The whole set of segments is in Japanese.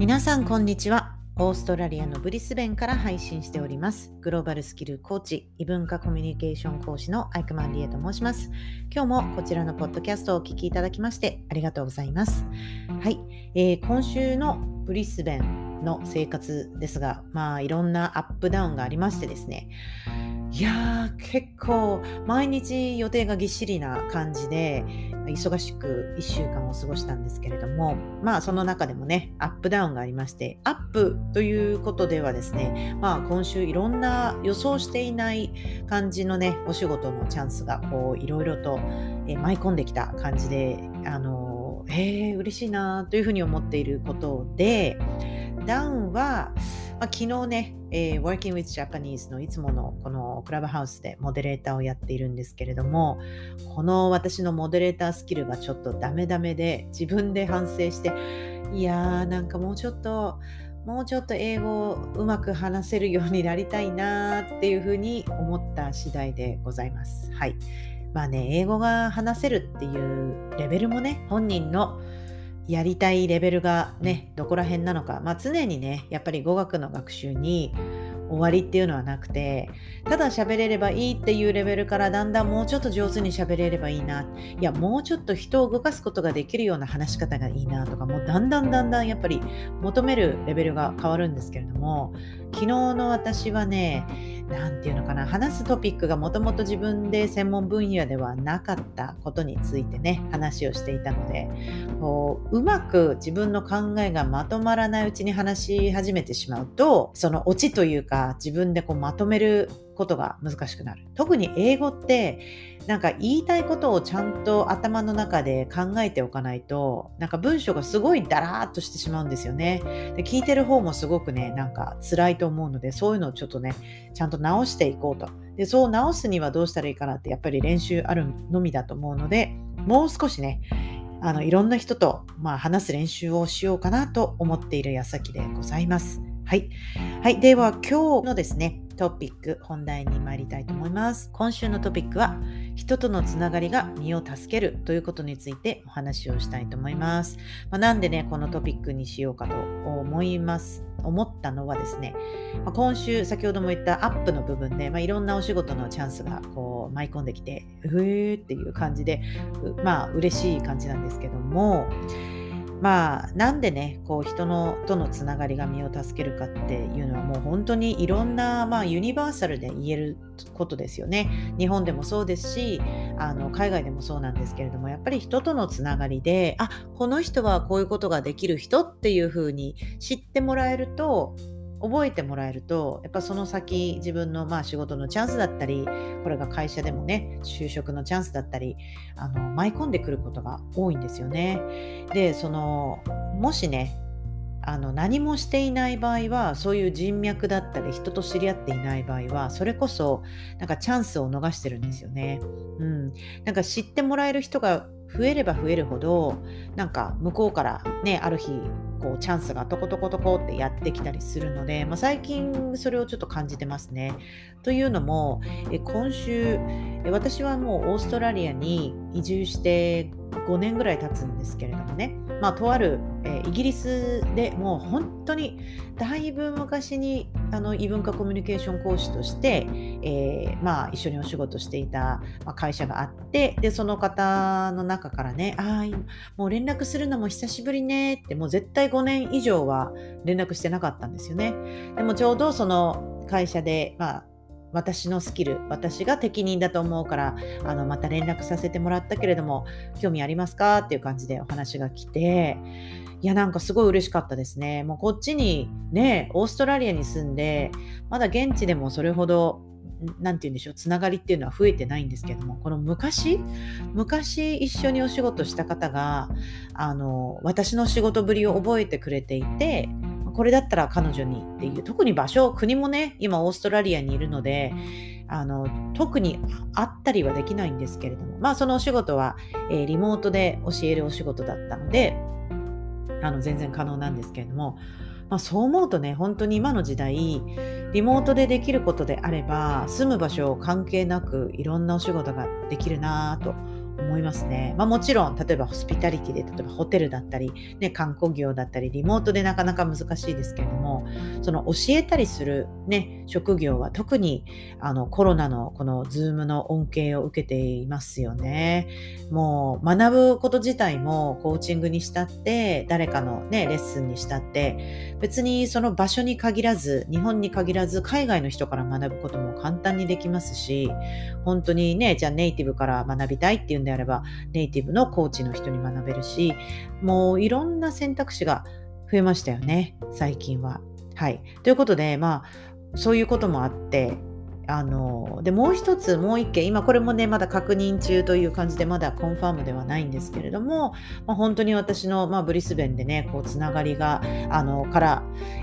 皆さんこんにちは。オーストラリアのブリスベンから配信しております。グローバルスキルコーチ異文化コミュニケーション講師のアイクマンリエと申します。今日もこちらのポッドキャストをお聞きいただきましてありがとうございます。はい、えー、今週のブリスベンの生活ですがまあいろんなアップダウンがありましてですね。いやー結構毎日予定がぎっしりな感じで忙しく1週間を過ごしたんですけれどもまあその中でもねアップダウンがありましてアップということではですねまあ今週いろんな予想していない感じのねお仕事のチャンスがこういろいろと、え舞い込んできた感じであのへえ嬉しいなというふうに思っていることでダウンはまあ、昨日ね、えー、Working with Japanese のいつものこのクラブハウスでモデレーターをやっているんですけれども、この私のモデレータースキルがちょっとダメダメで自分で反省して、いやーなんかもうちょっともうちょっと英語をうまく話せるようになりたいなっていうふうに思った次第でございます。はい。まあね、英語が話せるっていうレベルもね、本人のやりたいレベルがねどこら辺なのか、まあ、常にねやっぱり語学の学習に終わりっていうのはなくてただ喋れればいいっていうレベルからだんだんもうちょっと上手に喋れればいいな。いやもうちょっと人を動かすことができるような話し方がいいなとかもうだんだんだんだんやっぱり求めるレベルが変わるんですけれども昨日の私はね何て言うのかな話すトピックがもともと自分で専門分野ではなかったことについてね話をしていたのでこううまく自分の考えがまとまらないうちに話し始めてしまうとそのオチというか自分でこうまとめることが難しくなる特に英語ってなんか言いたいことをちゃんと頭の中で考えておかないとなんか文章がすごいダラーっとしてしまうんですよねで聞いてる方もすごくねなんか辛いと思うのでそういうのをちょっとねちゃんと直していこうとでそう直すにはどうしたらいいかなってやっぱり練習あるのみだと思うのでもう少しねあのいろんな人と、まあ、話す練習をしようかなと思っている矢先でございます。はい。はい。では、今日のですね、トピック、本題に参りたいと思います。今週のトピックは、人とのつながりが身を助けるということについてお話をしたいと思います。まあ、なんでね、このトピックにしようかと思います。思ったのはですね、まあ、今週、先ほども言ったアップの部分で、まあ、いろんなお仕事のチャンスがこう舞い込んできて、うーっていう感じで、まあ、嬉しい感じなんですけども、まあなんでねこう人のとのつながりが身を助けるかっていうのはもう本当にいろんな、まあ、ユニバーサルで言えることですよね。日本でもそうですしあの海外でもそうなんですけれどもやっぱり人とのつながりであこの人はこういうことができる人っていうふうに知ってもらえると覚えてもらえるとやっぱその先自分のまあ仕事のチャンスだったりこれが会社でもね就職のチャンスだったりあの舞い込んでくることが多いんですよね。でそのもしねあの何もしていない場合はそういう人脈だったり人と知り合っていない場合はそれこそなんかチャンスを逃してるんですよね。うん、なんか知ってもらえる人が増えれば増えるほどなんか向こうからねある日こうチャンスがトコトコトコってやってきたりするので、まあ、最近それをちょっと感じてますね。というのもえ今週え私はもうオーストラリアに移住して5年ぐらい経つんですけれどもね、まあ、とある、え、イギリスでもう本当にだいぶ昔にあの異文化コミュニケーション講師として、えー、まあ、一緒にお仕事していた、会社があってでその方の中からねああもう連絡するのも久しぶりねってもう絶対5年以上は連絡してなかったんですよね。でもちょうどその会社で、まあ私のスキル、私が適任だと思うから、あの、また連絡させてもらったけれども、興味ありますか？っていう感じでお話が来て、いや、なんかすごい嬉しかったですね。もうこっちにね、オーストラリアに住んで、まだ現地でもそれほど、なんて言うんでしょう、つながりっていうのは増えてないんですけども、この昔、昔一緒にお仕事した方が、あの、私の仕事ぶりを覚えてくれていて、これだったら彼女にっていう特に場所国もね今オーストラリアにいるのであの特にあったりはできないんですけれどもまあそのお仕事は、えー、リモートで教えるお仕事だったのであの全然可能なんですけれども、まあ、そう思うとね本当に今の時代リモートでできることであれば住む場所関係なくいろんなお仕事ができるなと思いますね。まあ、もちろん例えばホスピタリティで例えばホテルだったり、ね、観光業だったりリモートでなかなか難しいですけれどもその教えたりする、ね、職業は特にあのコロナのこの Zoom の恩恵を受けていますよね。もう学ぶこと自体もコーチングにしたって誰かの、ね、レッスンにしたって別にその場所に限らず日本に限らず海外の人から学ぶことも簡単にできますし本当にねじゃあネイティブから学びたいっていうんであればネイティブのコーチの人に学べるしもういろんな選択肢が増えましたよね最近は。はい、ということでまあそういうこともあってあのでもう一つもう一件今これもねまだ確認中という感じでまだコンファームではないんですけれども、まあ、本当に私の、まあ、ブリスベンでねこうつながりがあのから、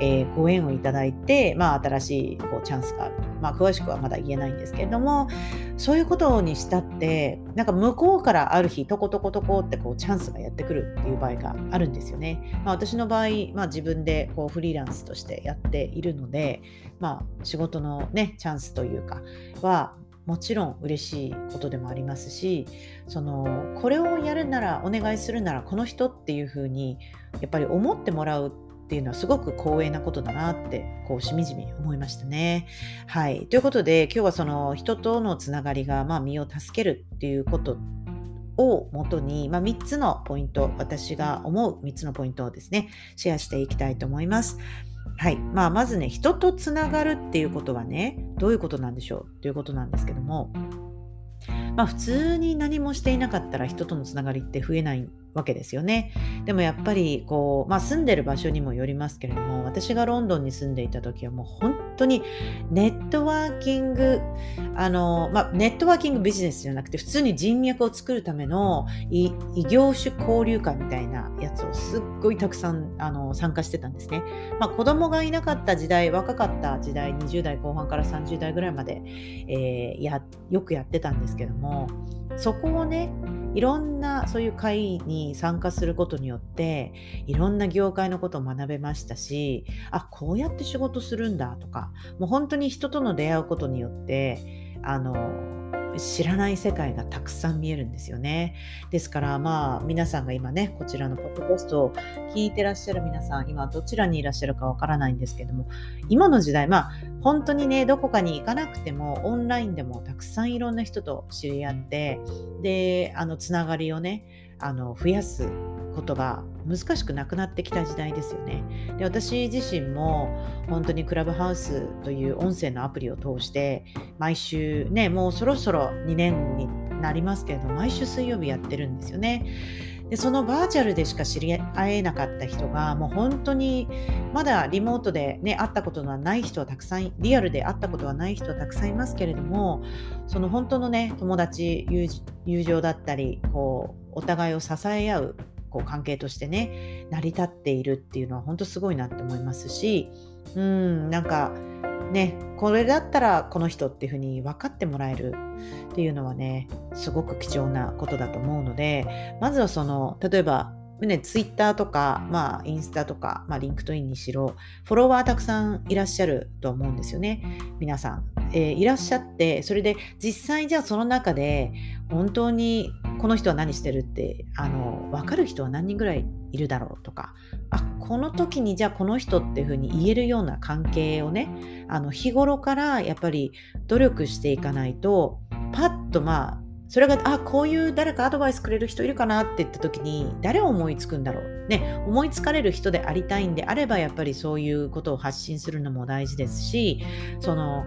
えー、ご縁をいただいて、まあ、新しいこうチャンスがあると、まあ、詳しくはまだ言えないんですけれどもそういうことにしたってなんか向こうからある日トコトコトコってこうチャンスがやってくるっていう場合があるんですよね。まあ、私の場合、まあ、自分でこうフリーランスとしてやっているので、まあ、仕事のねチャンスというかはもちろん嬉しいことでもありますしそのこれをやるならお願いするならこの人っていうふうにやっぱり思ってもらうっていうのはすごく光栄なことだなってこうしみじみ思いましたね。はい、ということで今日はその人とのつながりがまあ身を助けるっていうことをもとに、まあ、3つのポイント私が思う3つのポイントをですねシェアしていきたいと思います。はいまあ、まずね人とつながるっていうことはねどういうことなんでしょう？ということなんですけどもまあ普通に何もしていなかったら人とのつながりって増えないわけですよね。でもやっぱりこう、まあ、住んでる場所にもよりますけれども私がロンドンに住んでいた時はもう本当にネットワーキングあの、まあ、ネットワーキングビジネスじゃなくて普通に人脈を作るための異業種交流会みたいなやつをすっごいたくさんあの参加してたんですね。まあ、子供がいなかった時代若かった時代20代後半から30代ぐらいまで、えー、やよくやってたんですけどもそこをねいろんなそういう会に参加することによっていろんな業界のことを学べましたしあこうやって仕事するんだとかもう本当に人との出会うことによってあの知らない世界がたくさん見えるんですよね。ですからまあ皆さんが今ねこちらのポッドキャストを聞いてらっしゃる皆さん今どちらにいらっしゃるかわからないんですけども今の時代まあ本当にねどこかに行かなくてもオンラインでもたくさんいろんな人と知り合ってであのつながりをねあの増やすことが難しくなくなってきた時代ですよね。で私自身も本当にクラブハウスという音声のアプリを通して毎週ねもうそろそろ2年になりますけれど毎週水曜日やってるんですよね。でそのバーチャルでしか知り合えなかった人がもう本当にまだリモートで、ね、会ったことのない人はたくさんリアルで会ったことはない人はたくさんいますけれどもその本当のね友達友情だったりこうお互いを支え合うこう関係としてね成り立っているっていうのは本当すごいなって思いますしうんなんかねこれだったらこの人っていうふうに分かってもらえるっていうのはねすごく貴重なことだと思うのでまずはその例えばね、ツイッターとか、まあ、インスタとか、まあ、リンクトインにしろ、フォロワーたくさんいらっしゃると思うんですよね。皆さん。えー、いらっしゃって、それで実際じゃあその中で、本当にこの人は何してるって、あの、分かる人は何人ぐらいいるだろうとか、あ、この時にじゃあこの人っていうふうに言えるような関係をね、あの、日頃からやっぱり努力していかないと、パッとまあ、それがあこういう誰かアドバイスくれる人いるかなって言った時に誰を思いつくんだろう？ね思いつかれる人でありたいんであればやっぱりそういうことを発信するのも大事ですしその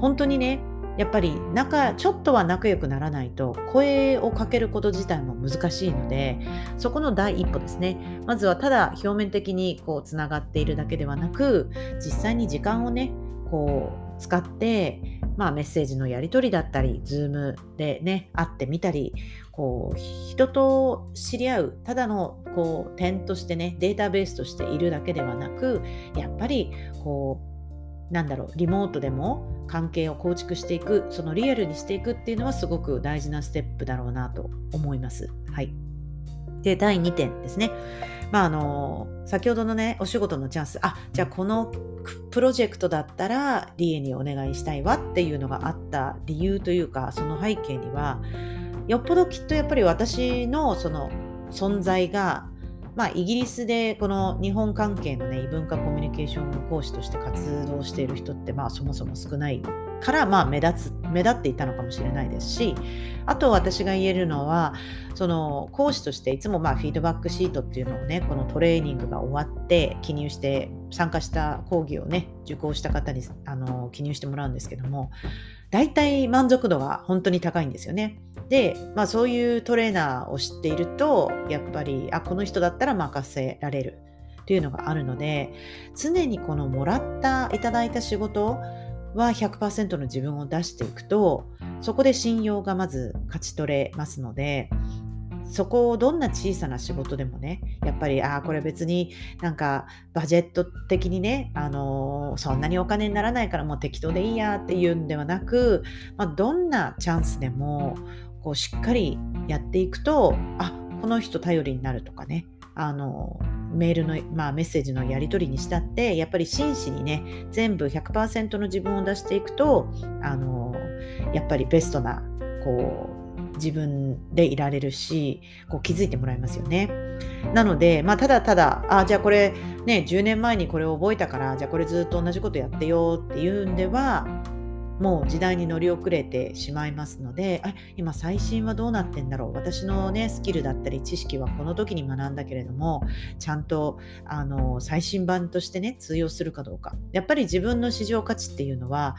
本当にねやっぱり仲ちょっとは仲良くならないと声をかけること自体も難しいのでそこの第一歩ですね。まずはただ表面的にこうつながっているだけではなく実際に時間をねこう使ってまあ、メッセージのやり取りだったり、ズームでね、会ってみたり、こう、人と知り合う、ただのこう点としてね、データベースとしているだけではなく、やっぱり、こう、なんだろう、リモートでも関係を構築していく、そのリアルにしていくっていうのはすごく大事なステップだろうなと思います。はい。で、第2点ですね。まあ、あの、先ほどのね、お仕事のチャンス、あ、じゃあこのプロジェクトだったら、理恵にお願いしたいわっていうのがあった理由というか、その背景には、よっぽどきっとやっぱり私のその存在がまあ、イギリスでこの日本関係のね異文化コミュニケーション講師として活動している人ってまあそもそも少ないからまあ目立つ目立っていたのかもしれないですしあと私が言えるのはその講師としていつもまあフィードバックシートっていうのをねこのトレーニングが終わって記入して参加した講義をね受講した方にあの記入してもらうんですけども大体満足度が本当に高いんですよね。で、まあ、そういうトレーナーを知っているとやっぱりあこの人だったら任せられるというのがあるので常にこのもらったいただいた仕事は100%の自分を出していくとそこで信用がまず勝ち取れますのでそこをどんな小さな仕事でもねやっぱりああこれ別になんかバジェット的にね、あのー、そんなにお金にならないからもう適当でいいやっていうんではなく、まあ、どんなチャンスでもこうしっかりやっていくとあこの人頼りになるとかねあのメールの、まあ、メッセージのやり取りにしたってやっぱり真摯にね全部100%の自分を出していくとあのやっぱりベストなこう自分でいられるしこう気づいてもらえますよね。なので、まあ、ただただあじゃあこれね10年前にこれを覚えたからじゃあこれずっと同じことやってよっていうんではもう時代に乗り遅れてしまいますのであ今最新はどうなってんだろう私のねスキルだったり知識はこの時に学んだけれどもちゃんとあの最新版としてね通用するかどうかやっぱり自分の市場価値っていうのは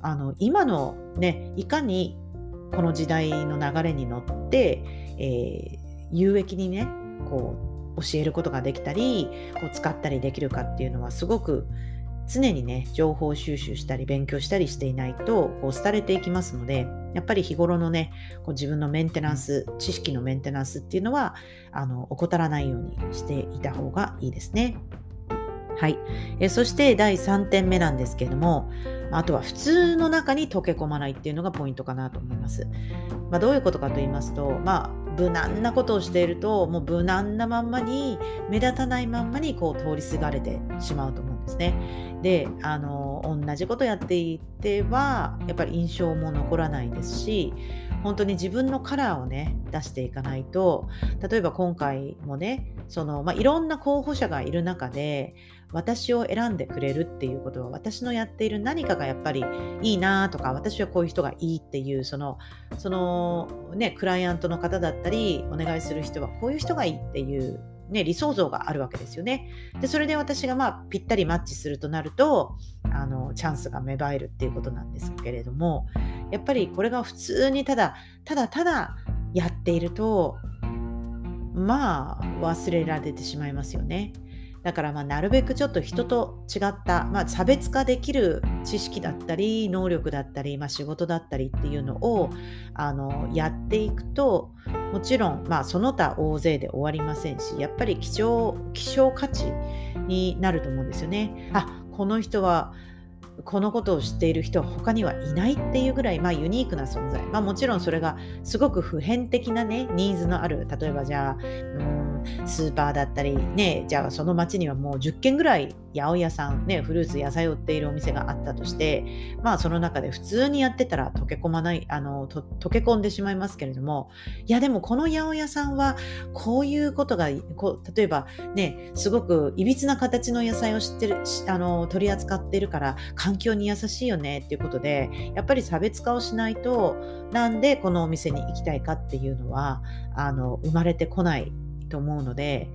あの今のねいかにこの時代の流れに乗って、えー、有益にねこう教えることができたりこう使ったりできるかっていうのはすごく常にね情報収集したり勉強したりしていないとこう廃れていきますのでやっぱり日頃のねこう自分のメンテナンス知識のメンテナンスっていうのはあの怠らないようにしていた方がいいですね。はい、えそして第3点目なんですけどもあとは普通の中に溶け込まないっていうのがポイントかなと思います。まあ、どういうことかと言いますと、まあ、無難なことをしているともう無難なまんまに目立たないまんまにこう通りすがれてしまうと思うんですですね。であの同じことやっていてはやっぱり印象も残らないですし本当に自分のカラーをね出していかないと例えば今回もねその、まあ、いろんな候補者がいる中で私を選んでくれるっていうことは私のやっている何かがやっぱりいいなとか私はこういう人がいいっていうそのそのねクライアントの方だったりお願いする人はこういう人がいいっていうね、理想像があるわけですよね。で、それで私がまあぴったりマッチするとなると、あの、チャンスが芽生えるっていうことなんですけれども、やっぱりこれが普通にただ、ただただやっていると、まあ忘れられてしまいますよね。だからまあなるべくちょっと人と違った、まあ、差別化できる知識だったり能力だったり、まあ、仕事だったりっていうのをあのやっていくともちろん、まあ、その他大勢で終わりませんしやっぱり希少希少価値になると思うんですよね。あこの人はこのことを知っている人は他にはいないっていうぐらい、まあ、ユニークな存在、まあ、もちろんそれがすごく普遍的なねニーズのある例えばじゃあうんスーパーだったりねじゃあその町にはもう10軒ぐらい八百屋さんねフルーツ野菜を売っているお店があったとしてまあその中で普通にやってたら溶け込まないあのと溶け込んでしまいますけれどもいやでもこの八百屋さんはこういうことがこう例えばねすごくいびつな形の野菜を知ってるあの取り扱ってるから環境に優しいよねっていうことでやっぱり差別化をしないとなんでこのお店に行きたいかっていうのはあの生まれてこないと思うので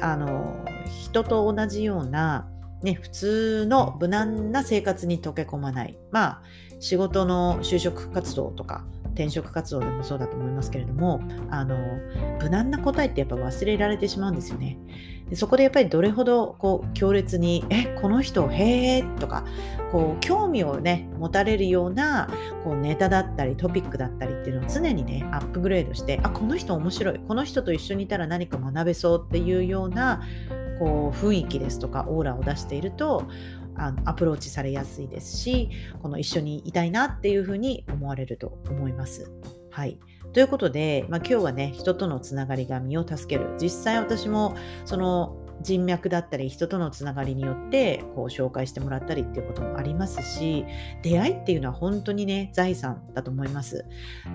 あの人と同じような、ね、普通の無難な生活に溶け込まないまあ仕事の就職活動とか転職活動でもそうだと思いますけれどもあの無難な答えってやっぱ忘れられてしまうんですよね。でそこでやっぱりどれほどこう強烈に「えこの人へえ」とかこう興味をね持たれるようなこうネタだったりトピックだったりっていうのを常にねアップグレードしてあこの人面白いこの人と一緒にいたら何か学べそうっていうようなこう雰囲気ですとかオーラを出しているとあのアプローチされやすいですしこの一緒にいたいなっていうふうに思われると思います。はい、ということで、まあ、今日はね人とのつながりが身を助ける。実際私もその人脈だったり人とのつながりによってこう紹介してもらったりっていうこともありますし出会いっていうのは本当にね財産だと思います。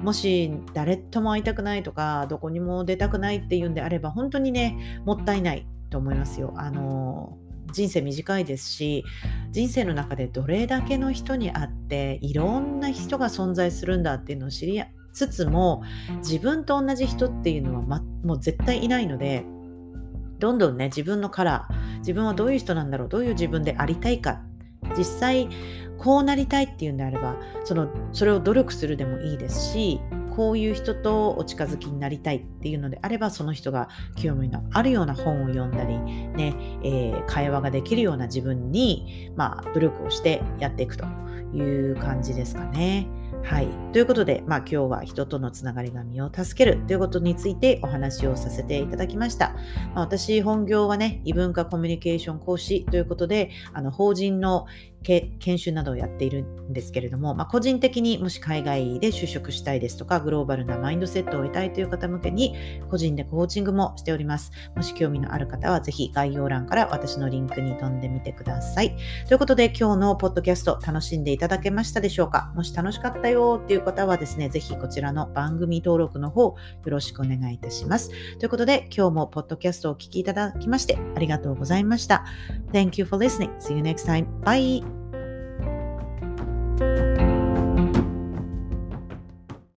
もし誰とも会いたくないとかどこにも出たくないっていうんであれば本当にねもったいないと思いますよ。あの人生短いですし人生の中でどれだけの人に会っていろんな人が存在するんだっていうのを知りつつも自分と同じ人っていうのは、ま、もう絶対いないのでどんどんね自分のカラー自分はどういう人なんだろうどういう自分でありたいか実際こうなりたいっていうんであればそのそれを努力するでもいいですしこういう人とお近づきになりたいっていうのであればその人が興味のあるような本を読んだり、ねえー、会話ができるような自分に、まあ、努力をしてやっていくという感じですかね。はい。ということで、まあ今日は人とのつながりが身を助けるということについてお話をさせていただきました。まあ、私、本業はね、異文化コミュニケーション講師ということで、あの法人の研修などをやっているんですけれども、まあ、個人的にもし海外で就職したいですとか、グローバルなマインドセットを得たいという方向けに、個人でコーチングもしております。もし興味のある方は、ぜひ概要欄から私のリンクに飛んでみてください。ということで、今日のポッドキャスト楽しんでいただけましたでしょうか？もし楽しかったよっていう方はですね、ぜひこちらの番組登録の方、よろしくお願いいたします。ということで、今日もポッドキャストをお聴きいただきまして、ありがとうございました。Thank you for listening. See you next time. Bye! Thank you.